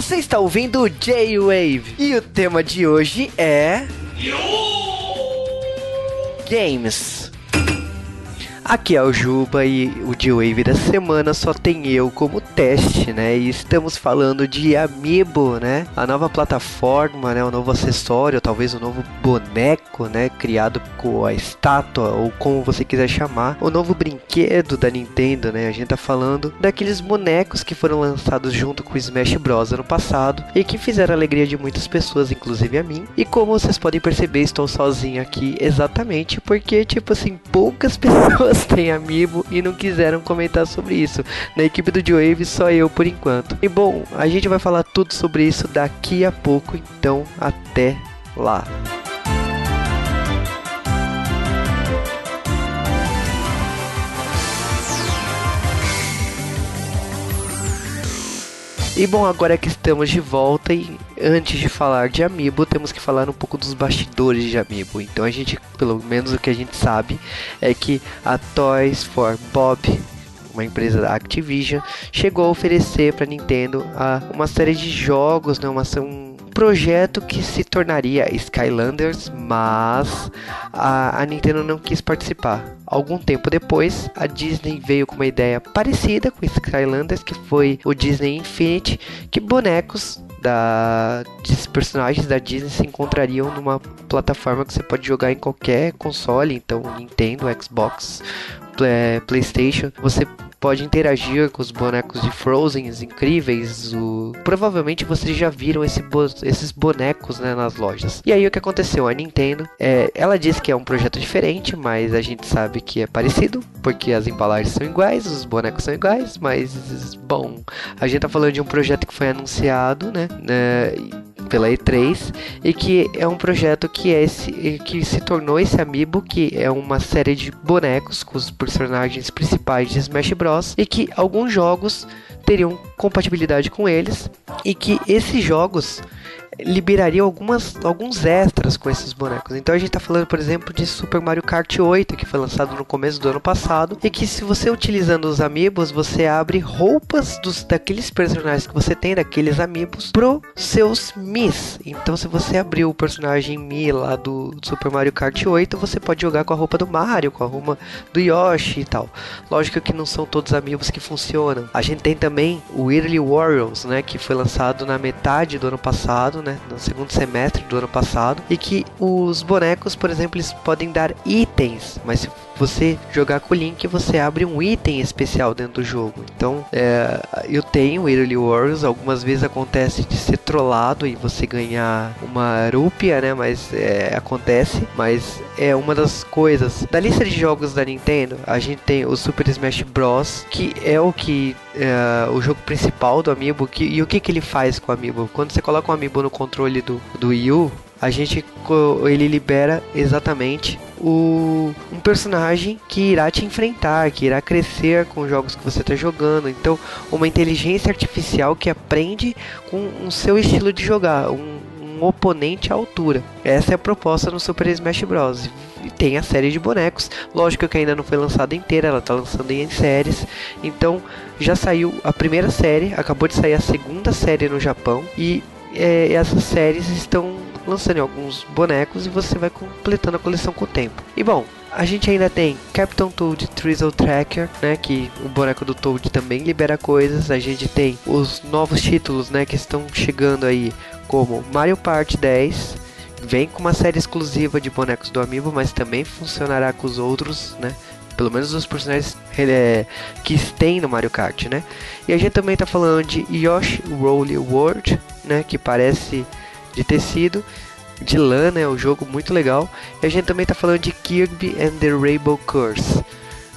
Você está ouvindo o J-Wave e o tema de hoje é. Games. Aqui é o Juba e o G-Wave da semana só tem eu como teste, né? E estamos falando de Amiibo, né? A nova plataforma, né? O novo acessório, talvez o novo boneco, né? Criado com a estátua ou como você quiser chamar. O novo brinquedo da Nintendo, né? A gente tá falando daqueles bonecos que foram lançados junto com o Smash Bros. ano passado e que fizeram a alegria de muitas pessoas, inclusive a mim. E como vocês podem perceber, estou sozinho aqui exatamente porque, tipo assim, poucas pessoas têm amiibo e não quiseram comentar sobre isso. Na equipe do Joe só eu por enquanto. E bom, a gente vai falar tudo sobre isso daqui a pouco, então até lá. E bom, agora que estamos de volta e antes de falar de Amiibo, temos que falar um pouco dos bastidores de Amiibo. Então a gente, pelo menos o que a gente sabe, é que a Toys for Bob uma empresa da Activision, chegou a oferecer para Nintendo uh, uma série de jogos, né, uma, um projeto que se tornaria Skylanders, mas a, a Nintendo não quis participar. Algum tempo depois, a Disney veio com uma ideia parecida com Skylanders, que foi o Disney Infinity, que bonecos da personagens da Disney se encontrariam numa plataforma que você pode jogar em qualquer console, então Nintendo, Xbox, PlayStation. Você pode interagir com os bonecos de Frozen incríveis. O... Provavelmente vocês já viram esse bo... esses bonecos né, nas lojas. E aí o que aconteceu? A Nintendo, é... ela disse que é um projeto diferente, mas a gente sabe que é parecido, porque as embalagens são iguais, os bonecos são iguais, mas bom, a gente tá falando de um projeto que foi anunciado, né? né pela E3 e que é um projeto que é esse que se tornou esse amiibo que é uma série de bonecos com os personagens principais de Smash Bros. E que alguns jogos teriam compatibilidade com eles. E que esses jogos liberaria algumas, alguns extras com esses bonecos. Então a gente está falando, por exemplo, de Super Mario Kart 8, que foi lançado no começo do ano passado, e que se você utilizando os amiibos, você abre roupas dos daqueles personagens que você tem daqueles amiibos pro seus Mis. Então se você abrir o personagem Mi lá do Super Mario Kart 8, você pode jogar com a roupa do Mario, com a roupa do Yoshi e tal. Lógico que não são todos amiibos que funcionam. A gente tem também o Early Warriors, né, que foi lançado na metade do ano passado, né? no segundo semestre do ano passado, e que os bonecos, por exemplo, eles podem dar itens, mas se você jogar com o Link, você abre um item especial dentro do jogo. Então, é, eu tenho Early Wars, algumas vezes acontece de ser trollado e você ganhar uma rúpia, né? Mas é, acontece, mas é uma das coisas. Da lista de jogos da Nintendo, a gente tem o Super Smash Bros, que é o que é, o jogo principal do Amiibo. Que, e o que, que ele faz com o Amiibo? Quando você coloca o Amiibo no controle do, do Wii U, a gente ele libera exatamente o, um personagem que irá te enfrentar, que irá crescer com os jogos que você está jogando. Então, uma inteligência artificial que aprende com o seu estilo de jogar, um, um oponente à altura. Essa é a proposta no Super Smash Bros. E tem a série de bonecos. Lógico que ainda não foi lançada inteira, ela está lançando em séries. Então, já saiu a primeira série, acabou de sair a segunda série no Japão. E é, essas séries estão lançando alguns bonecos e você vai completando a coleção com o tempo. E bom, a gente ainda tem Captain Toad Trizzle Tracker, né, que o boneco do Toad também libera coisas. A gente tem os novos títulos, né, que estão chegando aí, como Mario Party 10, vem com uma série exclusiva de bonecos do Amiibo, mas também funcionará com os outros, né? Pelo menos os personagens é, que tem no Mario Kart, né? E a gente também tá falando de Yoshi Roll World, né? Que parece de tecido, de lã, né? O jogo muito legal. E a gente também está falando de Kirby and the Rainbow Curse,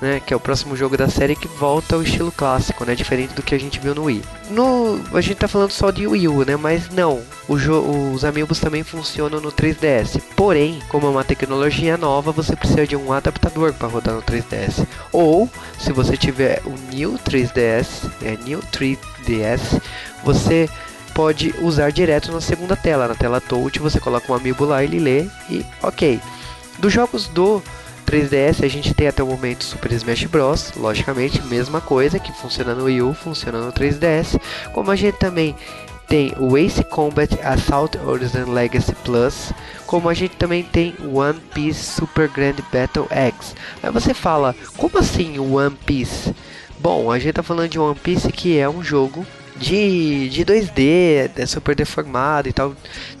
né? Que é o próximo jogo da série que volta ao estilo clássico, né? Diferente do que a gente viu no Wii. No, a gente está falando só de Wii U, né? Mas não, os amiibos também funcionam no 3DS. Porém, como é uma tecnologia nova, você precisa de um adaptador para rodar no 3DS. Ou, se você tiver o New 3DS, é New 3DS, você pode usar direto na segunda tela. Na tela touch você coloca um amiibo lá, ele lê e ok. Dos jogos do 3DS a gente tem até o momento Super Smash Bros. Logicamente, mesma coisa que funciona no Wii U, funciona no 3DS. Como a gente também tem o Ace Combat Assault Horizon Legacy Plus, como a gente também tem One Piece Super Grand Battle X. Aí você fala, como assim One Piece? Bom, a gente tá falando de One Piece que é um jogo de, de 2D, é super deformado e tal.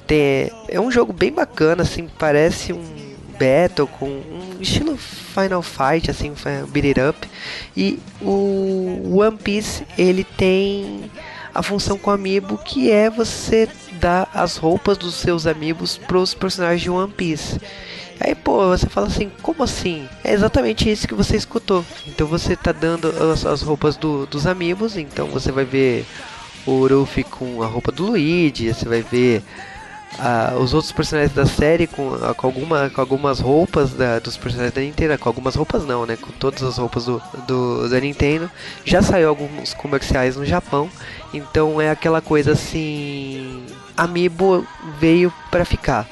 Tem, é um jogo bem bacana, assim, parece um battle com um estilo Final Fight, assim, beat it up. E o One Piece, ele tem a função com amiibo que é você dar as roupas dos seus amigos pros personagens de One Piece. Aí, pô, você fala assim, como assim? É exatamente isso que você escutou. Então você tá dando as, as roupas do, dos amigos, então você vai ver o Ruffy com a roupa do Luigi, você vai ver uh, os outros personagens da série com, uh, com, alguma, com algumas roupas da, dos personagens da Nintendo, com algumas roupas não, né? Com todas as roupas do, do, da Nintendo. Já saiu alguns comerciais no Japão, então é aquela coisa assim. Amiibo veio para ficar.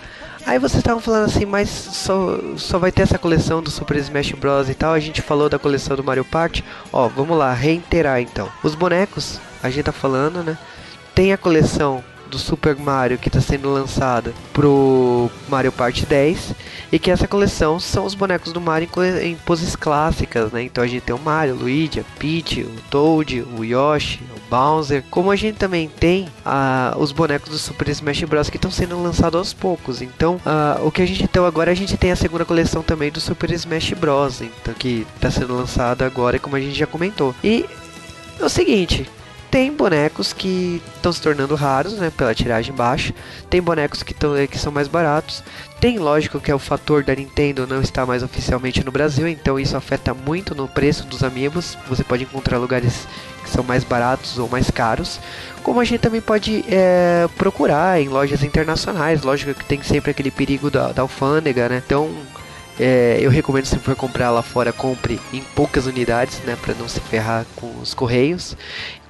Aí vocês estavam falando assim, mas só, só vai ter essa coleção do Super Smash Bros e tal. A gente falou da coleção do Mario Party. Ó, vamos lá, reiterar então. Os bonecos, a gente tá falando, né? Tem a coleção do Super Mario que está sendo lançada pro Mario Party 10 e que essa coleção são os bonecos do Mario em, poses clássicas, né? Então a gente tem o Mario, o Luigi, a Peach, o Toad, o Yoshi, o Bowser. Como a gente também tem ah, os bonecos do Super Smash Bros que estão sendo lançados aos poucos. Então ah, o que a gente tem agora a gente tem a segunda coleção também do Super Smash Bros. Então que está sendo lançada agora, como a gente já comentou. E é o seguinte, tem bonecos que estão se tornando raros, né, pela tiragem baixa. Tem bonecos que, tão, que são mais baratos. Tem, lógico, que é o fator da Nintendo não estar mais oficialmente no Brasil, então isso afeta muito no preço dos amigos. Você pode encontrar lugares que são mais baratos ou mais caros. Como a gente também pode é, procurar em lojas internacionais. Lógico que tem sempre aquele perigo da, da alfândega, né? Então é, eu recomendo se for comprar lá fora, compre em poucas unidades, né, para não se ferrar com os correios.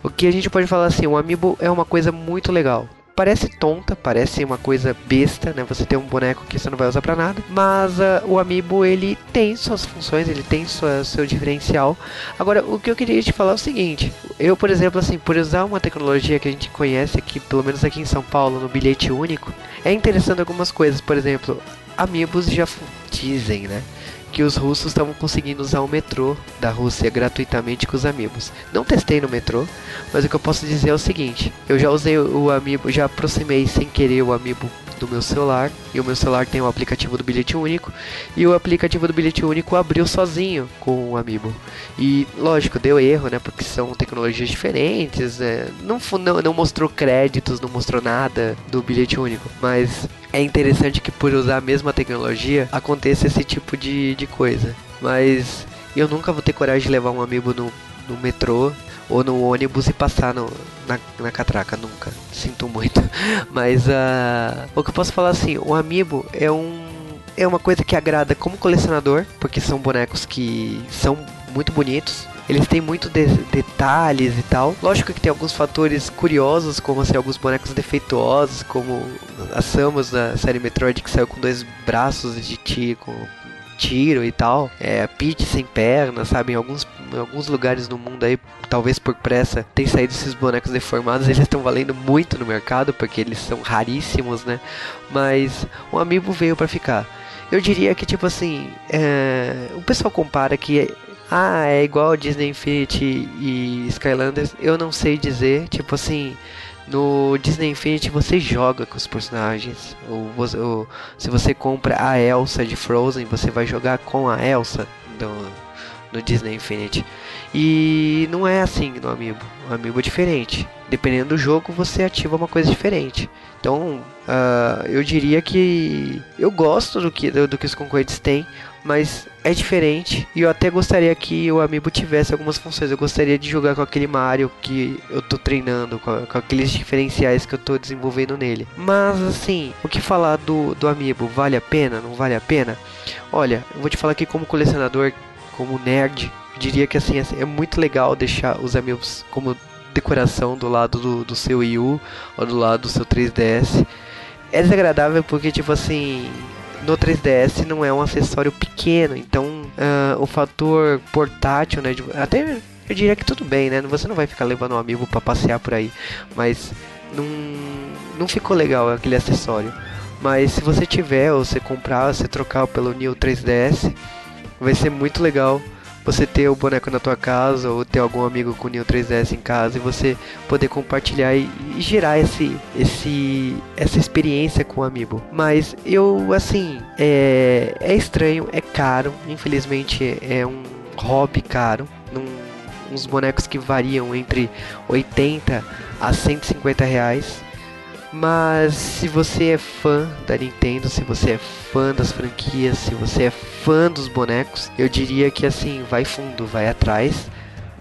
O que a gente pode falar assim, o Amiibo é uma coisa muito legal. Parece tonta, parece uma coisa besta, né? Você tem um boneco que você não vai usar para nada, mas uh, o Amiibo ele tem suas funções, ele tem sua, seu diferencial. Agora, o que eu queria te falar é o seguinte: eu, por exemplo, assim, por usar uma tecnologia que a gente conhece aqui, pelo menos aqui em São Paulo, no bilhete único, é interessante algumas coisas. Por exemplo, Amiibos já dizem, né? que os russos estavam conseguindo usar o metrô da Rússia gratuitamente com os amigos. Não testei no metrô, mas o que eu posso dizer é o seguinte: eu já usei o amiibo, já aproximei sem querer o amiibo do meu celular e o meu celular tem o aplicativo do bilhete único e o aplicativo do bilhete único abriu sozinho com o amiibo e lógico deu erro né porque são tecnologias diferentes né? não, não não mostrou créditos não mostrou nada do bilhete único mas é interessante que por usar a mesma tecnologia aconteça esse tipo de, de coisa. Mas eu nunca vou ter coragem de levar um amigo no, no metrô ou no ônibus e passar no, na, na catraca, nunca. Sinto muito. Mas uh, o que eu posso falar assim, o amiibo é um é uma coisa que agrada como colecionador, porque são bonecos que são muito bonitos. Eles têm muito de detalhes e tal. Lógico que tem alguns fatores curiosos, como assim, alguns bonecos defeituosos, como a Samus da série Metroid que saiu com dois braços de ti, com tiro e tal. É, a Peach sem perna, sabe? Alguns, em alguns lugares no mundo aí, talvez por pressa, tem saído esses bonecos deformados. Eles estão valendo muito no mercado, porque eles são raríssimos, né? Mas o amiibo veio para ficar. Eu diria que, tipo assim, é... o pessoal compara que ah, é igual Disney Infinity e Skylanders, eu não sei dizer, tipo assim, no Disney Infinity você joga com os personagens, ou, ou se você compra a Elsa de Frozen, você vai jogar com a Elsa do, no Disney Infinity. E não é assim no Amiibo, o Amiibo é diferente. Dependendo do jogo, você ativa uma coisa diferente. Então, uh, eu diria que eu gosto do que, do, do que os concorrentes têm, mas é diferente e eu até gostaria que o Amiibo tivesse algumas funções. Eu gostaria de jogar com aquele Mario que eu tô treinando, com, com aqueles diferenciais que eu tô desenvolvendo nele. Mas assim, o que falar do, do Amiibo? Vale a pena? Não vale a pena? Olha, eu vou te falar aqui como colecionador, como nerd, diria que assim, é muito legal deixar os Amiibos como decoração do lado do, do seu Wii U ou do lado do seu 3DS. É desagradável porque, tipo assim, no 3DS não é um acessório pequeno, então uh, o fator portátil, né? De, até eu diria que tudo bem, né? Você não vai ficar levando um amigo para passear por aí, mas não, não ficou legal aquele acessório. Mas se você tiver, ou você comprar, você trocar pelo New 3DS, vai ser muito legal você ter o boneco na tua casa ou ter algum amigo com o New 3DS em casa e você poder compartilhar e, e gerar esse, esse, essa experiência com o Amiibo. Mas eu, assim, é, é estranho, é caro, infelizmente é um hobby caro. Num, uns bonecos que variam entre 80 a 150 reais. Mas se você é fã da Nintendo, se você é fã das franquias, se você é fã dos bonecos, eu diria que assim, vai fundo, vai atrás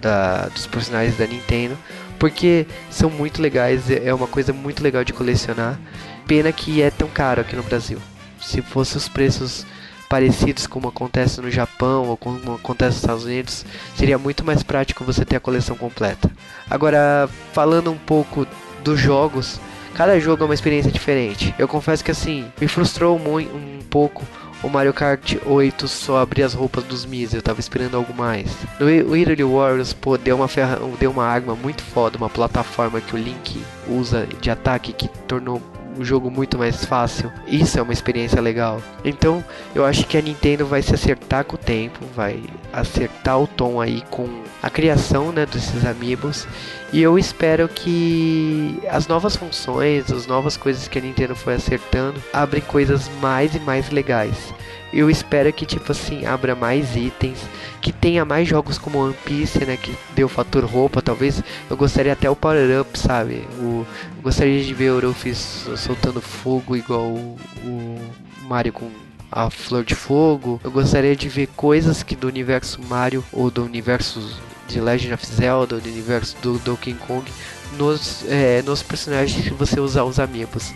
da, dos personagens da Nintendo, porque são muito legais, é uma coisa muito legal de colecionar. Pena que é tão caro aqui no Brasil. Se fosse os preços parecidos como acontece no Japão ou como acontece nos Estados Unidos, seria muito mais prático você ter a coleção completa. Agora, falando um pouco dos jogos, Cada jogo é uma experiência diferente. Eu confesso que assim, me frustrou muito, um pouco o Mario Kart 8 só abrir as roupas dos Miz, eu tava esperando algo mais. No Hyrule Warriors, pô, deu uma, ferra... deu uma arma muito foda, uma plataforma que o Link usa de ataque que tornou o jogo muito mais fácil. Isso é uma experiência legal. Então, eu acho que a Nintendo vai se acertar com o tempo, vai acertar o tom aí com a criação, né, desses amiibos. E eu espero que as novas funções, as novas coisas que a Nintendo foi acertando, abrem coisas mais e mais legais. Eu espero que, tipo assim, abra mais itens, que tenha mais jogos como One Piece, né? Que deu fator roupa, talvez. Eu gostaria até o Power Up, sabe? O, eu gostaria de ver o Ruffy soltando fogo igual o, o Mario com a Flor de Fogo. Eu gostaria de ver coisas que do universo Mario ou do universo de Legend of Zelda, do universo do Donkey Kong, nos, é, nos personagens que você usar os amigos.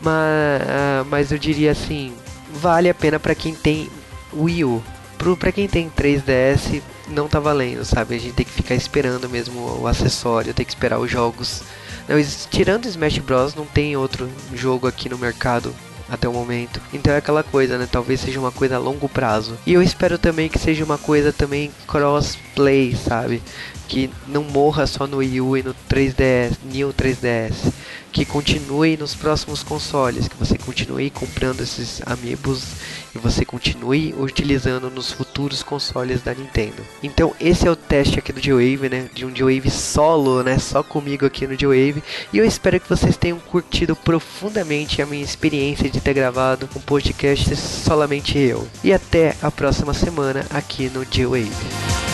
Mas, uh, mas eu diria assim, vale a pena para quem tem Wii U. Pro, pra quem tem 3DS, não tá valendo, sabe? A gente tem que ficar esperando mesmo o acessório, tem que esperar os jogos. Não, tirando Smash Bros, não tem outro jogo aqui no mercado até o momento. Então é aquela coisa, né? Talvez seja uma coisa a longo prazo. E eu espero também que seja uma coisa também crossplay, sabe? Que não morra só no Wii U e no 3DS, New 3DS que continue nos próximos consoles, que você continue comprando esses amiibos e você continue utilizando nos futuros consoles da Nintendo. Então esse é o teste aqui do G-Wave, né, de um G-Wave solo, né, só comigo aqui no G-Wave, e eu espero que vocês tenham curtido profundamente a minha experiência de ter gravado um podcast solamente eu. E até a próxima semana aqui no G-Wave.